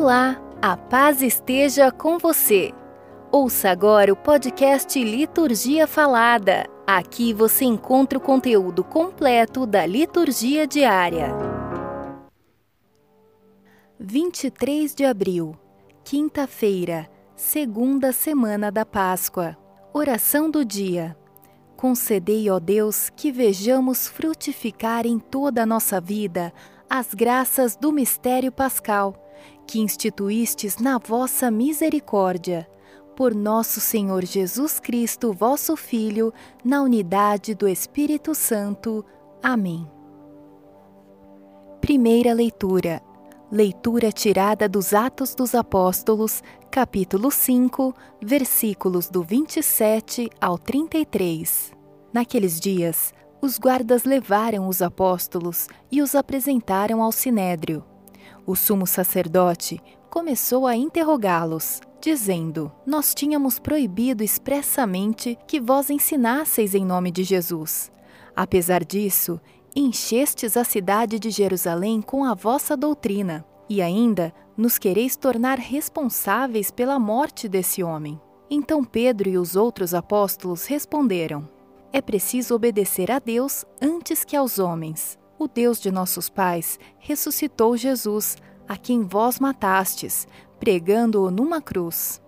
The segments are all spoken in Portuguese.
Olá, a paz esteja com você. Ouça agora o podcast Liturgia Falada. Aqui você encontra o conteúdo completo da liturgia diária. 23 de abril, quinta-feira, segunda semana da Páscoa. Oração do dia. Concedei, ó Deus, que vejamos frutificar em toda a nossa vida as graças do mistério pascal que instituístes na vossa misericórdia, por nosso Senhor Jesus Cristo, vosso Filho, na unidade do Espírito Santo. Amém. Primeira leitura. Leitura tirada dos Atos dos Apóstolos, capítulo 5, versículos do 27 ao 33. Naqueles dias, os guardas levaram os apóstolos e os apresentaram ao sinédrio. O sumo sacerdote começou a interrogá-los, dizendo: Nós tínhamos proibido expressamente que vós ensinasseis em nome de Jesus. Apesar disso, enchestes a cidade de Jerusalém com a vossa doutrina, e ainda nos quereis tornar responsáveis pela morte desse homem. Então Pedro e os outros apóstolos responderam: É preciso obedecer a Deus antes que aos homens o Deus de nossos pais ressuscitou Jesus, a quem vós matastes, pregando-o numa cruz.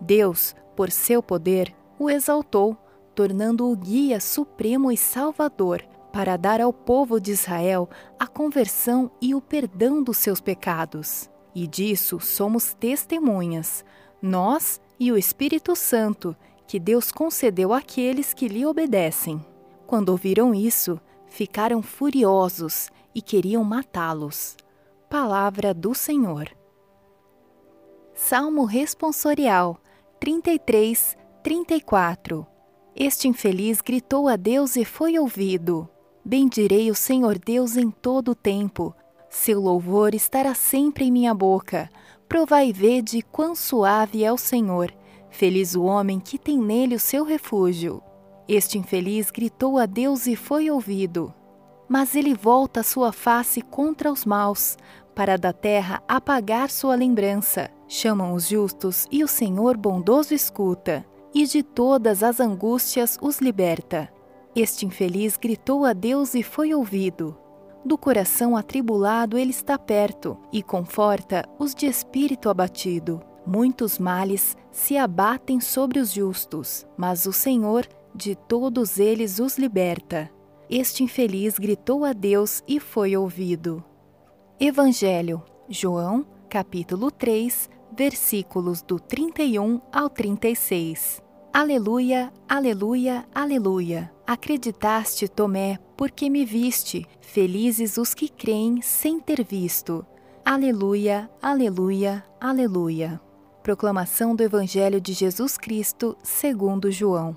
Deus, por seu poder, o exaltou, tornando-o guia supremo e salvador, para dar ao povo de Israel a conversão e o perdão dos seus pecados. E disso somos testemunhas, nós e o Espírito Santo, que Deus concedeu àqueles que lhe obedecem. Quando ouviram isso, ficaram furiosos e queriam matá-los. Palavra do Senhor. Salmo responsorial 33, 34 Este infeliz gritou a Deus e foi ouvido. Bendirei o Senhor Deus em todo o tempo. Seu louvor estará sempre em minha boca. Provai e vede quão suave é o Senhor. Feliz o homem que tem nele o seu refúgio. Este infeliz gritou a Deus e foi ouvido. Mas ele volta sua face contra os maus, para da terra apagar sua lembrança. Chamam os justos e o Senhor bondoso escuta, e de todas as angústias os liberta. Este infeliz gritou a Deus e foi ouvido. Do coração atribulado ele está perto e conforta os de espírito abatido. Muitos males se abatem sobre os justos, mas o Senhor de todos eles os liberta. Este infeliz gritou a Deus e foi ouvido. Evangelho, João, capítulo 3, versículos do 31 ao 36. Aleluia, aleluia, aleluia. Acreditaste, Tomé, porque me viste. Felizes os que creem sem ter visto. Aleluia, aleluia, aleluia. Proclamação do Evangelho de Jesus Cristo, segundo João.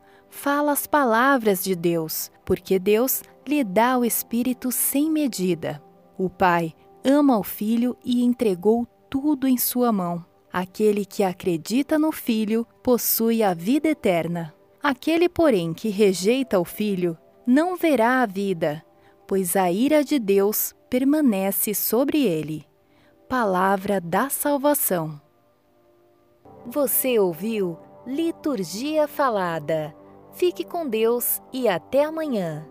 fala as palavras de Deus, porque Deus lhe dá o Espírito sem medida. O Pai ama o Filho e entregou tudo em sua mão. Aquele que acredita no Filho possui a vida eterna. Aquele, porém, que rejeita o Filho não verá a vida, pois a ira de Deus permanece sobre ele. Palavra da salvação. Você ouviu Liturgia Falada Fique com Deus e até amanhã.